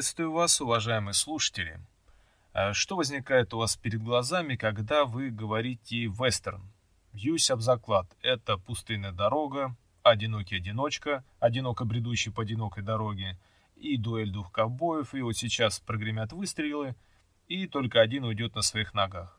Приветствую вас, уважаемые слушатели. А что возникает у вас перед глазами, когда вы говорите «вестерн»? Бьюсь об заклад. Это пустынная дорога, одинокий одиночка, одиноко бредущий по одинокой дороге, и дуэль двух ковбоев, и вот сейчас прогремят выстрелы, и только один уйдет на своих ногах.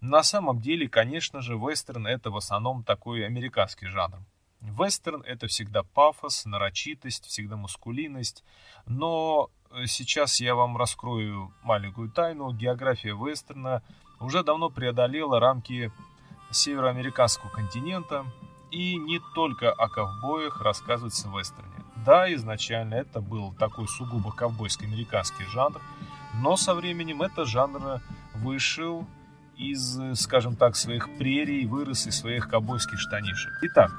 На самом деле, конечно же, вестерн это в основном такой американский жанр. Вестерн это всегда пафос, нарочитость, всегда мускулинность, но э, сейчас я вам раскрою маленькую тайну. География вестерна уже давно преодолела рамки североамериканского континента, и не только о ковбоях рассказывается в вестерне. Да, изначально это был такой сугубо ковбойско-американский жанр, но со временем этот жанр вышел из, скажем так, своих прерий, вырос из своих ковбойских штанишек. Итак,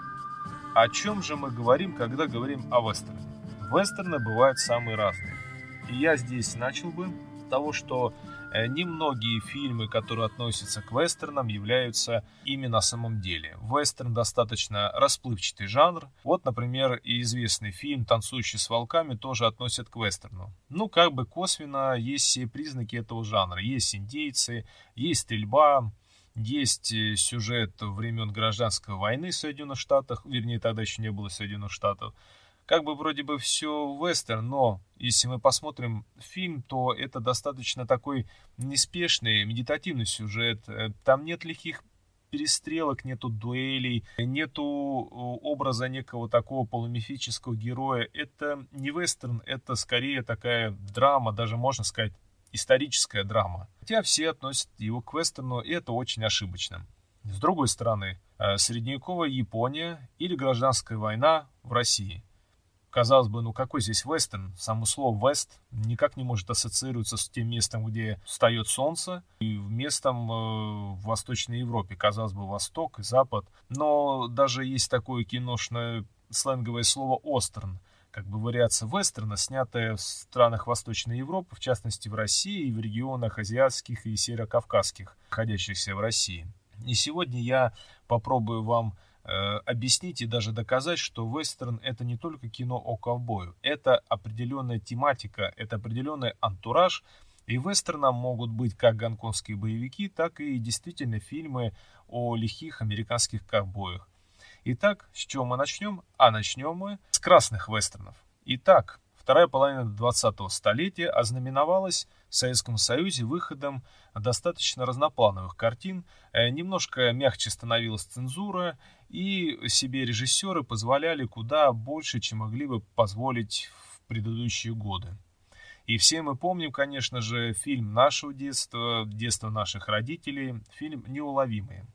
о чем же мы говорим, когда говорим о вестерне? Вестерны бывают самые разные. И я здесь начал бы с того, что э, немногие фильмы, которые относятся к вестернам, являются ими на самом деле. Вестерн достаточно расплывчатый жанр. Вот, например, и известный фильм «Танцующий с волками» тоже относят к вестерну. Ну, как бы косвенно есть все признаки этого жанра. Есть индейцы, есть стрельба, есть э, сюжет времен гражданской войны в Соединенных Штатах, вернее, тогда еще не было Соединенных Штатов. Как бы вроде бы все вестерн, но если мы посмотрим фильм, то это достаточно такой неспешный, медитативный сюжет. Э, там нет лихих перестрелок, нету дуэлей, нету образа некого такого полумифического героя. Это не вестерн, это скорее такая драма, даже можно сказать историческая драма. Хотя все относят его к вестерну, и это очень ошибочно. С другой стороны, э, средневековая Япония или гражданская война в России. Казалось бы, ну какой здесь вестерн? Само слово «вест» никак не может ассоциироваться с тем местом, где встает солнце, и местом э, в Восточной Европе. Казалось бы, Восток и Запад. Но даже есть такое киношное сленговое слово «остерн», как бы вариация вестерна, снятая в странах Восточной Европы, в частности в России и в регионах азиатских и северокавказских, находящихся в России. И сегодня я попробую вам э, объяснить и даже доказать, что вестерн это не только кино о ковбою, это определенная тематика, это определенный антураж, и вестерном могут быть как гонконгские боевики, так и действительно фильмы о лихих американских ковбоях. Итак, с чего мы начнем? А начнем мы с красных вестернов. Итак, вторая половина 20-го столетия ознаменовалась в Советском Союзе выходом достаточно разноплановых картин, э, немножко мягче становилась цензура, и себе режиссеры позволяли куда больше, чем могли бы позволить в предыдущие годы. И все мы помним, конечно же, фильм нашего детства, детства наших родителей, фильм «Неуловимые».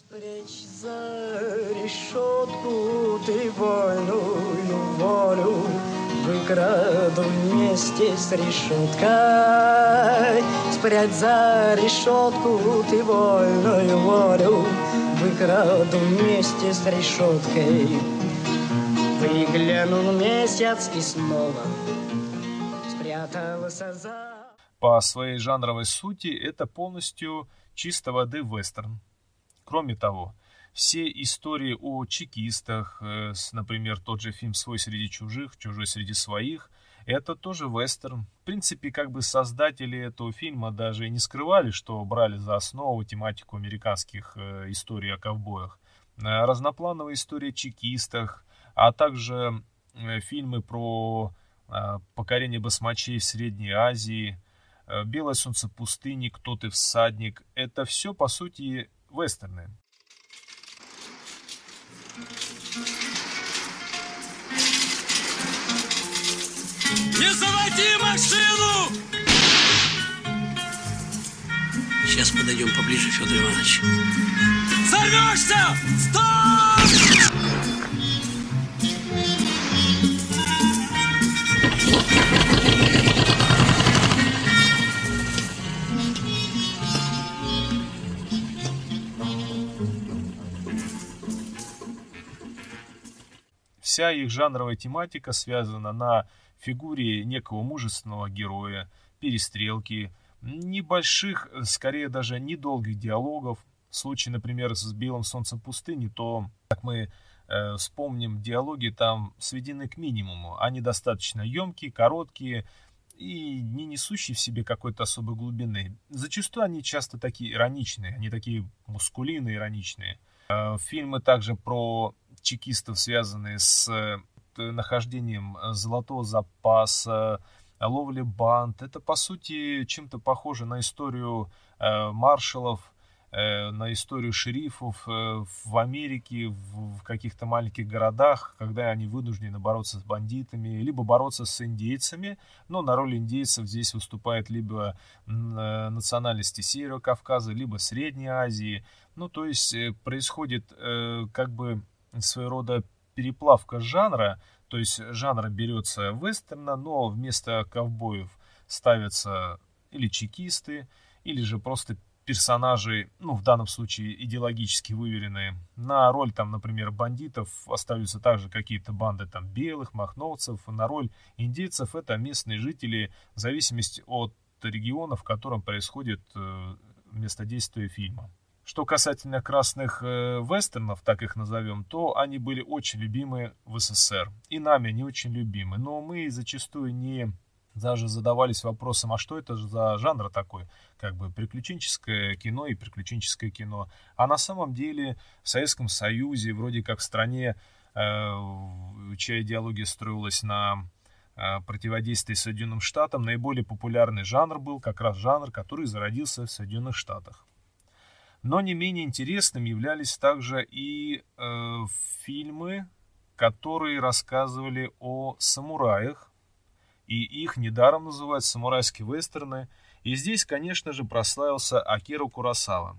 Спрячь за решетку ты вольную волю, Выкраду вместе с решеткой. Спрячь за решетку ты вольную волю, Выкраду вместе с решеткой. Выглянул месяц и снова спрятался за... По своей жанровой сути это полностью чисто воды вестерн. Кроме того, все истории о чекистах, э, например, тот же фильм «Свой среди чужих», «Чужой среди своих», это тоже вестерн. В принципе, как бы создатели этого фильма даже не скрывали, что брали за основу тематику американских э, историй о ковбоях. Э, разноплановые истории о чекистах, а также фильмы про покорение басмачей в Средней Азии, «Белое солнце пустыни», «Кто ты всадник». Это все, по сути, вестерны. Не заводи машину! Сейчас подойдем поближе, Федор Иванович. Сорвешься! Стоп! Вся их жанровая тематика связана на фигуре некого мужественного героя, перестрелки, небольших, скорее даже недолгих диалогов. В случае, например, с «Белым солнцем пустыни», то, как мы э, вспомним, диалоги там сведены к минимуму. Они достаточно емкие, короткие и не несущие в себе какой-то особой глубины. Зачастую они часто такие ироничные, они такие мускулины ироничные. Э, фильмы также про чекистов, связанные с э, нахождением золотого запаса, ловли банд. Это, по сути, чем-то похоже на историю э, маршалов, э, на историю шерифов э, в Америке, в, каких-то маленьких городах, когда они вынуждены бороться с бандитами, либо бороться с индейцами. Но на роль индейцев здесь выступает либо э, национальности Северного Кавказа, либо Средней Азии. Ну, то есть э, происходит э, как бы своего рода переплавка жанра, то есть жанр берется вестерна, но вместо ковбоев ставятся или чекисты, или же просто персонажи, ну, в данном случае идеологически выверенные. На роль, там, например, бандитов остаются также какие-то банды там белых, махновцев. На роль индейцев это местные жители в зависимости от региона, в котором происходит э, место действия фильма. Что касательно красных э, вестернов, так их назовем, то они были очень любимы в СССР. И нами не очень любимы. Но мы зачастую не даже задавались вопросом, а что это за жанр такой, как бы приключенческое кино и приключенческое кино. А на самом деле в Советском Союзе, вроде как в стране, э, чья идеология строилась на э, противодействии Соединенным Штатам, наиболее популярный жанр был как раз жанр, который зародился в Соединенных Штатах. Но не менее интересным являлись также и э, фильмы, которые рассказывали о самураях, и их недаром называют самурайские вестерны. И здесь, конечно же, прославился Акиру Курасава.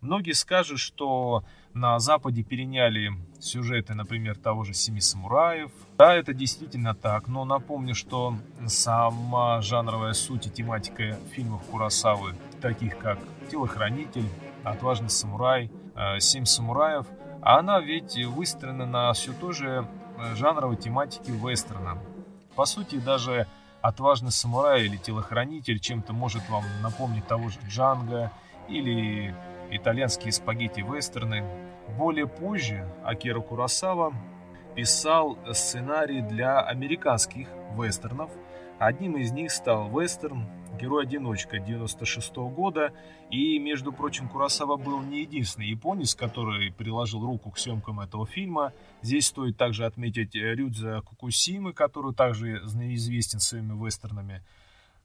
Многие скажут, что на Западе переняли сюжеты, например, того же «Семи самураев». Да, это действительно так, но напомню, что сама жанровая суть и тематика фильмов Курасавы, таких как «Телохранитель», отважный самурай, э, семь самураев, а она ведь выстроена на все той же э, жанровой тематике вестерна. По сути, даже отважный самурай или телохранитель чем-то может вам напомнить того же Джанга или итальянские спагетти-вестерны. Более позже Акира Курасава писал сценарий для американских вестернов. Одним из них стал вестерн герой-одиночка 96 -го года. И, между прочим, Курасава был не единственный японец, который приложил руку к съемкам этого фильма. Здесь стоит также отметить Рюдза Кукусимы, который также известен своими вестернами.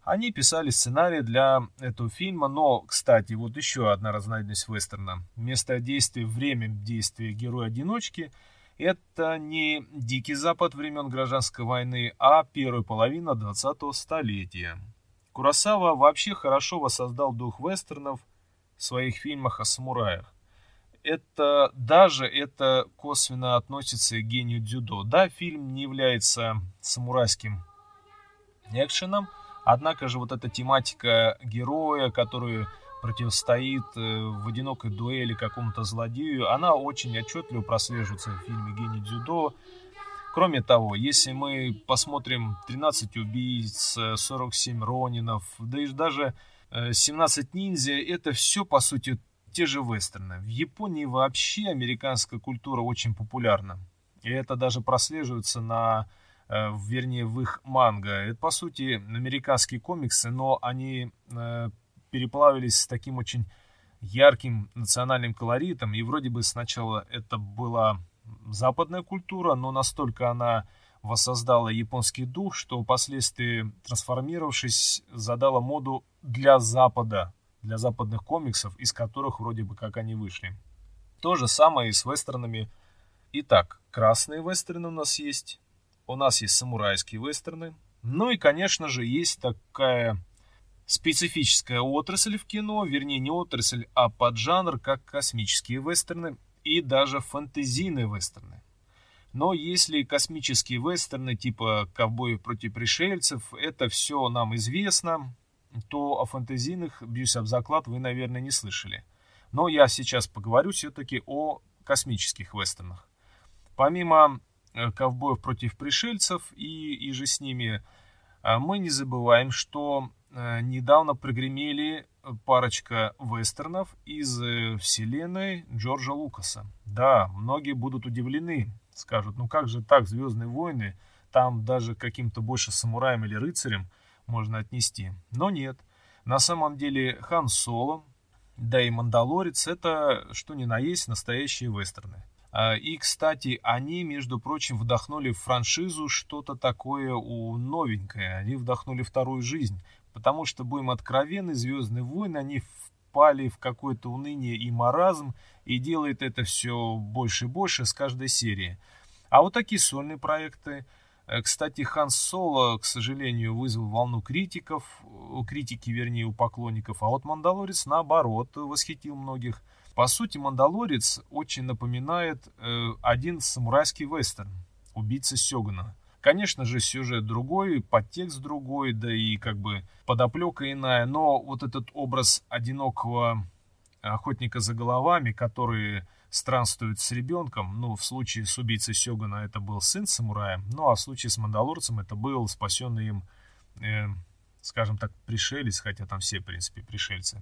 Они писали сценарий для этого фильма, но, кстати, вот еще одна разновидность вестерна. Место действия, время действия героя-одиночки – это не Дикий Запад времен Гражданской войны, а первая половина 20-го столетия. Курасава вообще хорошо воссоздал дух вестернов в своих фильмах о самураях. Это даже это косвенно относится к гению дзюдо. Да, фильм не является самурайским экшеном, однако же вот эта тематика героя, который противостоит э, в одинокой дуэли какому-то злодею, она очень отчетливо прослеживается в фильме «Гений дзюдо». Кроме того, если мы посмотрим 13 убийц, 47 ронинов, да и даже 17 э, ниндзя, это все, по сути, те же вестерны. В Японии вообще американская культура очень популярна. И это даже прослеживается на, э, вернее, в их манго. Это, по сути, американские комиксы, но они э, переплавились с таким очень ярким национальным колоритом. И вроде бы сначала это была западная культура, но настолько она воссоздала японский дух, что впоследствии, трансформировавшись, задала моду для Запада, для западных комиксов, из которых вроде бы как они вышли. То же самое и с вестернами. Итак, красные вестерны у нас есть, у нас есть самурайские вестерны, ну и, конечно же, есть такая специфическая отрасль в кино, вернее не отрасль, а поджанр, как космические вестерны и даже фэнтезийные вестерны. Но если космические вестерны типа «Ковбои против пришельцев» это все нам известно, то о фэнтезийных, бьюсь об заклад, вы, наверное, не слышали. Но я сейчас поговорю все-таки о космических вестернах. Помимо э, «Ковбоев против пришельцев» и, и же с ними, э, мы не забываем, что недавно прогремели парочка вестернов из э, вселенной Джорджа Лукаса. Да, многие будут удивлены, скажут, ну как же так, «Звездные войны», там даже каким-то больше самураем или рыцарем можно отнести. Но нет, на самом деле Хан Соло, да и Мандалорец это, что ни на есть, настоящие вестерны. А, и, кстати, они, между прочим, вдохнули в франшизу что-то такое у новенькое. Они вдохнули вторую жизнь. Потому что, будем откровенны, «Звездные войны», они впали в какое-то уныние и маразм, и делает это все больше и больше с каждой серии. А вот такие сольные проекты. Э, кстати, Хан Соло, к сожалению, вызвал волну критиков, у критики, вернее, у поклонников, а вот Мандалорец, наоборот, восхитил многих. По сути, Мандалорец очень напоминает э, один самурайский вестерн «Убийца Сёгана». Конечно же, сюжет другой, подтекст другой, да и как бы подоплека иная, но вот этот образ одинокого охотника за головами, который странствует с ребенком, ну, в случае с убийцей Сёгана это был сын самурая, ну, а в случае с Мандалорцем это был спасенный им, э, скажем так, пришелец, хотя там все, в принципе, пришельцы.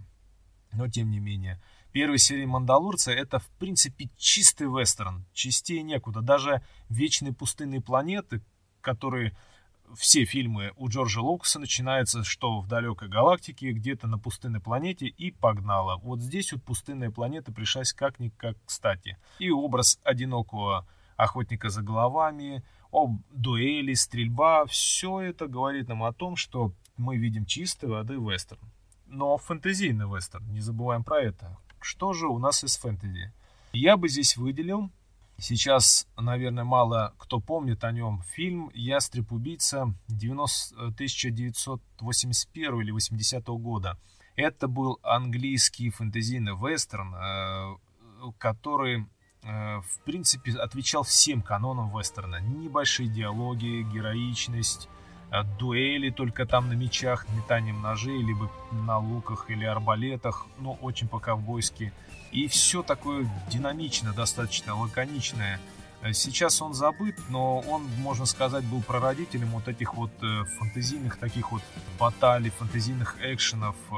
Но, тем не менее, первая серия Мандалорца это, в принципе, чистый вестерн, чистее некуда. Даже вечные пустынные планеты, которые все фильмы у Джорджа Лукаса начинаются, что в далекой галактике, где-то на пустынной планете, и погнала. Вот здесь вот пустынная планета пришлась как-никак кстати. И образ одинокого охотника за головами, об дуэли, стрельба, все это говорит нам о том, что мы видим чистой воды вестерн. Но фэнтезийный вестерн, не забываем про это. Что же у нас из фэнтези? Я бы здесь выделил Сейчас, наверное, мало кто помнит о нем. Фильм «Ястреб-убийца» 90, 1981 или 80 года. Это был английский фэнтезийный вестерн, э, который, э, в принципе, отвечал всем канонам вестерна. Небольшие диалоги, героичность, дуэли только там на мечах, метанием ножей, либо на луках или арбалетах, но очень по-ковбойски. И все такое динамичное, достаточно лаконичное. Сейчас он забыт, но он, можно сказать, был прародителем вот этих вот э, фантазийных таких вот баталий, фантазийных экшенов. Э,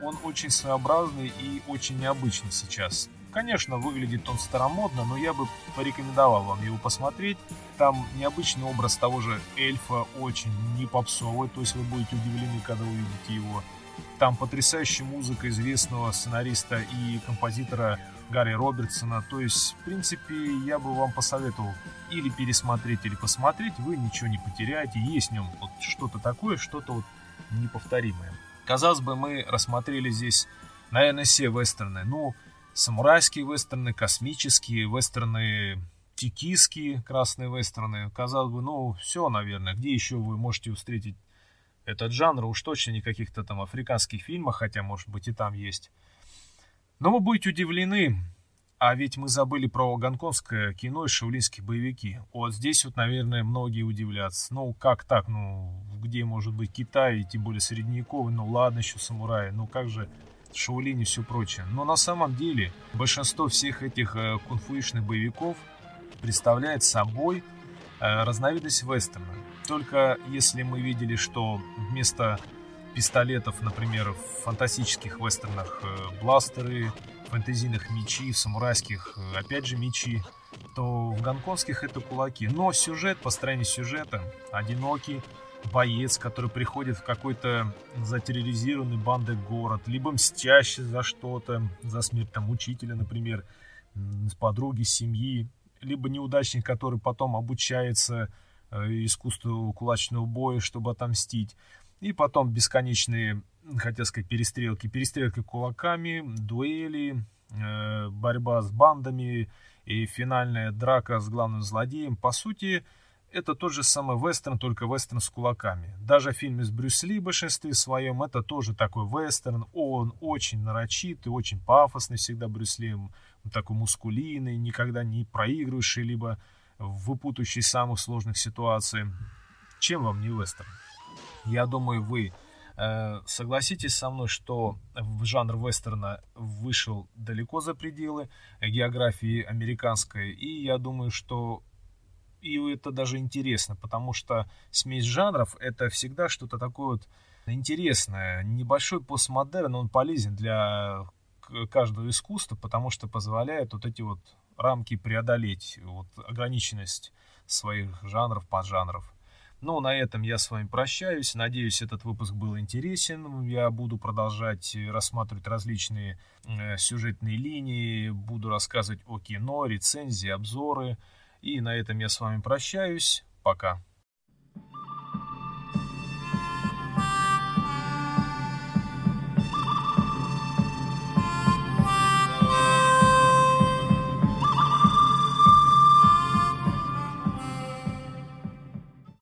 он очень своеобразный и очень необычный сейчас. Конечно, выглядит он старомодно, но я бы порекомендовал вам его посмотреть. Там необычный образ того же эльфа, очень не попсовый, то есть вы будете удивлены, когда увидите его. Там потрясающая музыка известного сценариста и композитора Гарри Робертсона. То есть, в принципе, я бы вам посоветовал или пересмотреть, или посмотреть. Вы ничего не потеряете. Есть в нем вот что-то такое, что-то вот неповторимое. Казалось бы, мы рассмотрели здесь, наверное, все вестерны. Ну, самурайские вестерны, космические вестерны, тикийские красные вестерны. Казалось бы, ну, все, наверное. Где еще вы можете встретить этот жанр, уж точно не каких-то там африканских фильмах, хотя, может быть, и там есть. Но вы будете удивлены, а ведь мы забыли про гонконгское кино и шаулинские боевики. Вот здесь вот, наверное, многие удивлятся. Ну, как так? Ну, где может быть Китай, и тем более средневековый? Ну, ладно, еще самураи. Ну, как же Шаолинь и все прочее. Но на самом деле большинство всех этих э, кунфуишных боевиков представляет собой э, разновидность вестерна. Только если мы видели, что вместо пистолетов, например, в фантастических вестернах э, бластеры, фэнтезийных мечи, в самурайских э, опять же мечи, то в гонконгских это кулаки. Но сюжет, построение сюжета, одинокий боец, который приходит в какой-то затерроризированный бандой город, либо мстящий за что-то, за смерть там учителя, например, подруги, семьи, либо неудачник, который потом обучается Э, искусству кулачного боя, чтобы отомстить. И потом бесконечные, хотел сказать, перестрелки. Перестрелки кулаками, дуэли, э, борьба с бандами и финальная драка с главным злодеем. По сути, это тот же самый вестерн, только вестерн с кулаками. Даже в фильме с Брюс Ли в большинстве своем это тоже такой вестерн. Он очень нарочитый, очень пафосный всегда Брюс Ли. Такой мускулинный, никогда не проигрывающий, либо выпутывающий из самых сложных ситуаций. Чем вам не вестерн? Я думаю, вы э, согласитесь со мной, что жанр вестерна вышел далеко за пределы географии американской. И я думаю, что и это даже интересно, потому что смесь жанров это всегда что-то такое вот интересное. Небольшой постмодерн, он полезен для каждого искусства, потому что позволяет вот эти вот рамки преодолеть, вот ограниченность своих жанров, поджанров. Ну, на этом я с вами прощаюсь. Надеюсь, этот выпуск был интересен. Я буду продолжать рассматривать различные э, сюжетные линии, буду рассказывать о кино, рецензии, обзоры. И на этом я с вами прощаюсь. Пока.